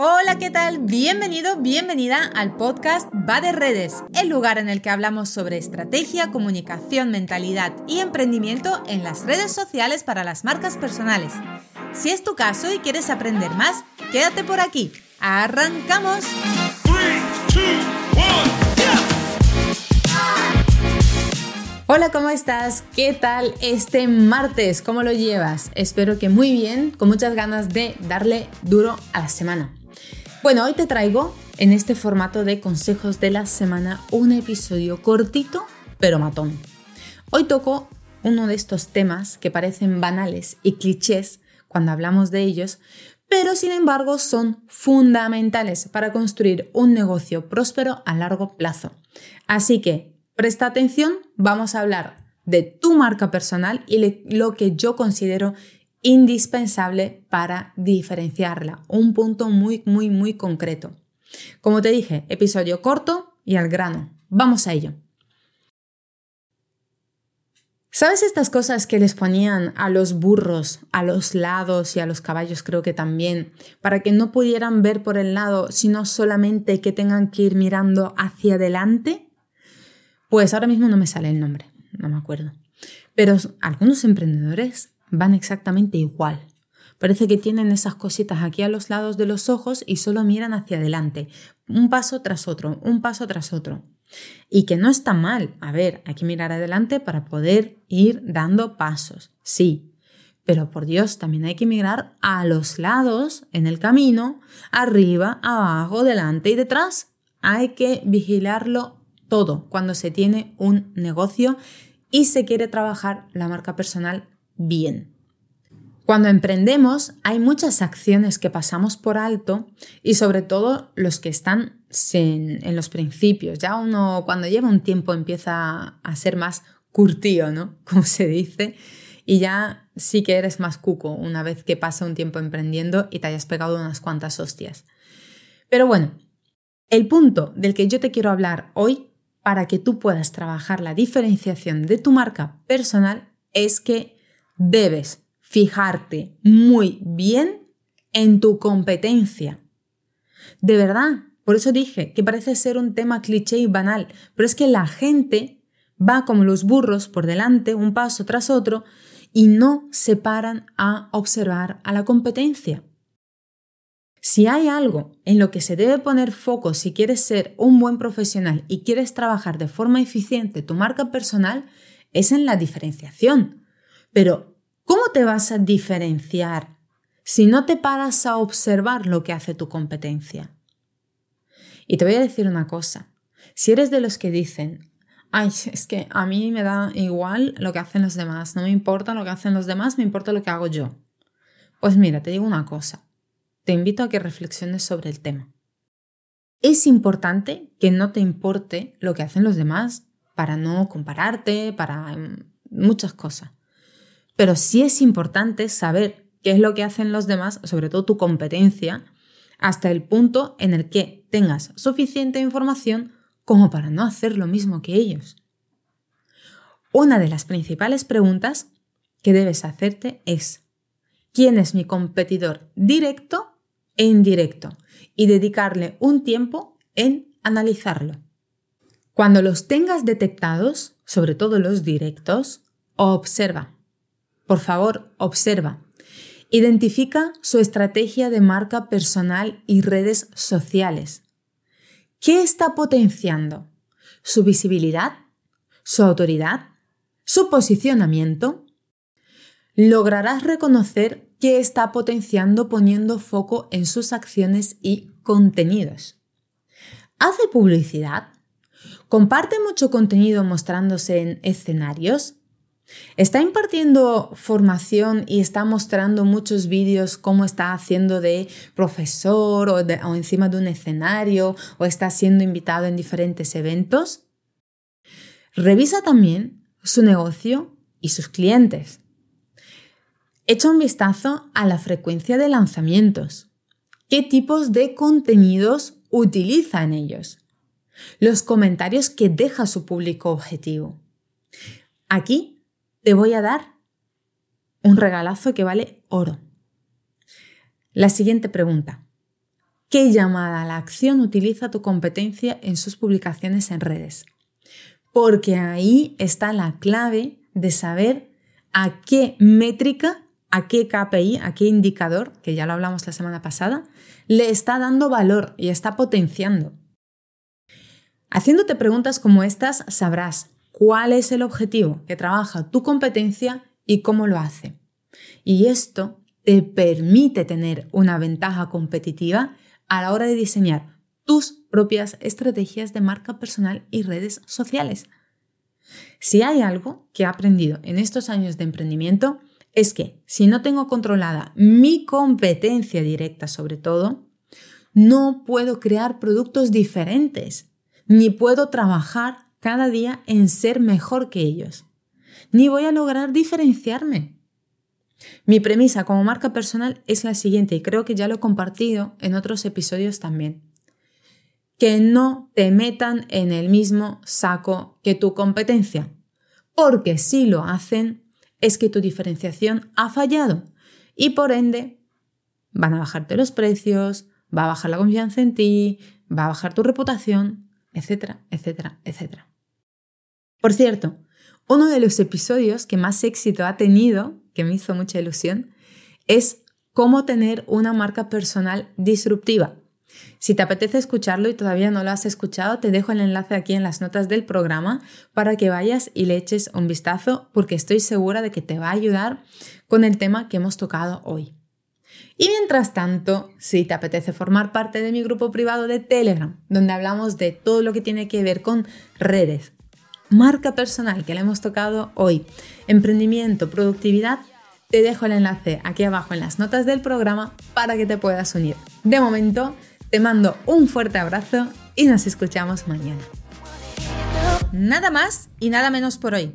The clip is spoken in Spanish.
Hola, ¿qué tal? Bienvenido, bienvenida al podcast Va de Redes, el lugar en el que hablamos sobre estrategia, comunicación, mentalidad y emprendimiento en las redes sociales para las marcas personales. Si es tu caso y quieres aprender más, quédate por aquí. ¡Arrancamos! Hola, ¿cómo estás? ¿Qué tal este martes? ¿Cómo lo llevas? Espero que muy bien, con muchas ganas de darle duro a la semana. Bueno, hoy te traigo en este formato de consejos de la semana un episodio cortito pero matón. Hoy toco uno de estos temas que parecen banales y clichés cuando hablamos de ellos, pero sin embargo son fundamentales para construir un negocio próspero a largo plazo. Así que presta atención, vamos a hablar de tu marca personal y lo que yo considero indispensable para diferenciarla. Un punto muy, muy, muy concreto. Como te dije, episodio corto y al grano. Vamos a ello. ¿Sabes estas cosas que les ponían a los burros, a los lados y a los caballos creo que también, para que no pudieran ver por el lado, sino solamente que tengan que ir mirando hacia adelante? Pues ahora mismo no me sale el nombre, no me acuerdo. Pero algunos emprendedores van exactamente igual. Parece que tienen esas cositas aquí a los lados de los ojos y solo miran hacia adelante, un paso tras otro, un paso tras otro. Y que no está mal. A ver, hay que mirar adelante para poder ir dando pasos, sí. Pero por Dios, también hay que mirar a los lados en el camino, arriba, abajo, delante y detrás. Hay que vigilarlo todo cuando se tiene un negocio y se quiere trabajar la marca personal bien. Cuando emprendemos hay muchas acciones que pasamos por alto y sobre todo los que están en, los principios. Ya uno cuando lleva un tiempo empieza a ser más curtío, ¿no? Como se dice. Y ya sí que eres más cuco una vez que pasa un tiempo emprendiendo y te hayas pegado unas cuantas hostias. Pero bueno, el punto del que yo te quiero hablar hoy para que tú puedas trabajar la diferenciación de tu marca personal es que debes fijarte muy bien en tu competencia. De verdad, por eso dije que parece ser un tema cliché y banal, pero es que la gente va como los burros por delante, un paso tras otro, y no se paran a observar a la competencia. Si hay algo en lo que se debe poner foco si quieres ser un buen profesional y quieres trabajar de forma eficiente tu marca personal, es en la diferenciación. Pero, ¿cómo te vas a diferenciar si no te paras a observar lo que hace tu competencia? Y te voy a decir una cosa. Si eres de los que dicen, ay, es que a mí me da igual lo que hacen los demás, no me importa lo que hacen los demás, me importa lo que hago yo. Pues mira, te digo una cosa. Te invito a que reflexiones sobre el tema. Es importante que no te importe lo que hacen los demás para no compararte, para mm, muchas cosas. Pero sí es importante saber qué es lo que hacen los demás, sobre todo tu competencia, hasta el punto en el que tengas suficiente información como para no hacer lo mismo que ellos. Una de las principales preguntas que debes hacerte es, ¿quién es mi competidor directo e indirecto? Y dedicarle un tiempo en analizarlo. Cuando los tengas detectados, sobre todo los directos, observa por favor, observa. Identifica su estrategia de marca personal y redes sociales. ¿Qué está potenciando? ¿Su visibilidad? ¿Su autoridad? ¿Su posicionamiento? Lograrás reconocer qué está potenciando poniendo foco en sus acciones y contenidos. ¿Hace publicidad? ¿Comparte mucho contenido mostrándose en escenarios? Está impartiendo formación y está mostrando muchos vídeos cómo está haciendo de profesor o, encima de un escenario o está siendo invitado en diferentes eventos. Revisa también su negocio y sus clientes. Echa un vistazo a la frecuencia de lanzamientos. ¿Qué tipos de contenidos utiliza en ellos? Los comentarios que deja su público objetivo. Aquí te voy a dar un regalazo que vale oro. La siguiente pregunta. qué llamada a la acción utiliza tu competencia en sus publicaciones en redes. Porque ahí está la clave de saber a qué métrica, a qué KPI, a qué indicador, que ya lo hablamos la semana pasada, le está dando valor y está potenciando. Haciéndote preguntas como estas, sabrás cuál es el objetivo que trabaja tu competencia y cómo lo hace. Y esto te permite tener una ventaja competitiva a la hora de diseñar tus propias estrategias de marca personal y redes sociales. Si hay algo que he aprendido en estos años de emprendimiento, es que si no tengo controlada mi competencia directa sobre todo, no puedo crear productos diferentes, ni puedo trabajar cada día en ser mejor que ellos, ni voy a lograr diferenciarme. Mi premisa como marca personal es la siguiente y creo que ya lo he compartido en otros episodios también. Que no te metan en el mismo saco que tu competencia, porque si lo hacen es que tu diferenciación ha fallado y por ende van a bajarte los precios, va a bajar la confianza en ti, va a bajar tu reputación, etcétera, etcétera, etcétera. Por cierto, uno de los episodios que más éxito ha tenido que me hizo mucha ilusión, es cómo tener una marca personal disruptiva. Si te apetece escucharlo y todavía no lo has escuchado, te dejo el enlace aquí en las notas del programa para que vayas y le eches un vistazo porque estoy segura de que te va a ayudar con el tema que hemos tocado hoy. Y mientras tanto, si te apetece formar parte de mi grupo privado de Telegram, donde hablamos de todo lo que tiene que ver con redes, marca personal que le hemos tocado hoy, emprendimiento, productividad, te dejo el enlace aquí abajo en las notas del programa para que te puedas unir. De momento, te mando un fuerte abrazo y nos escuchamos mañana. Nada más y nada menos por hoy.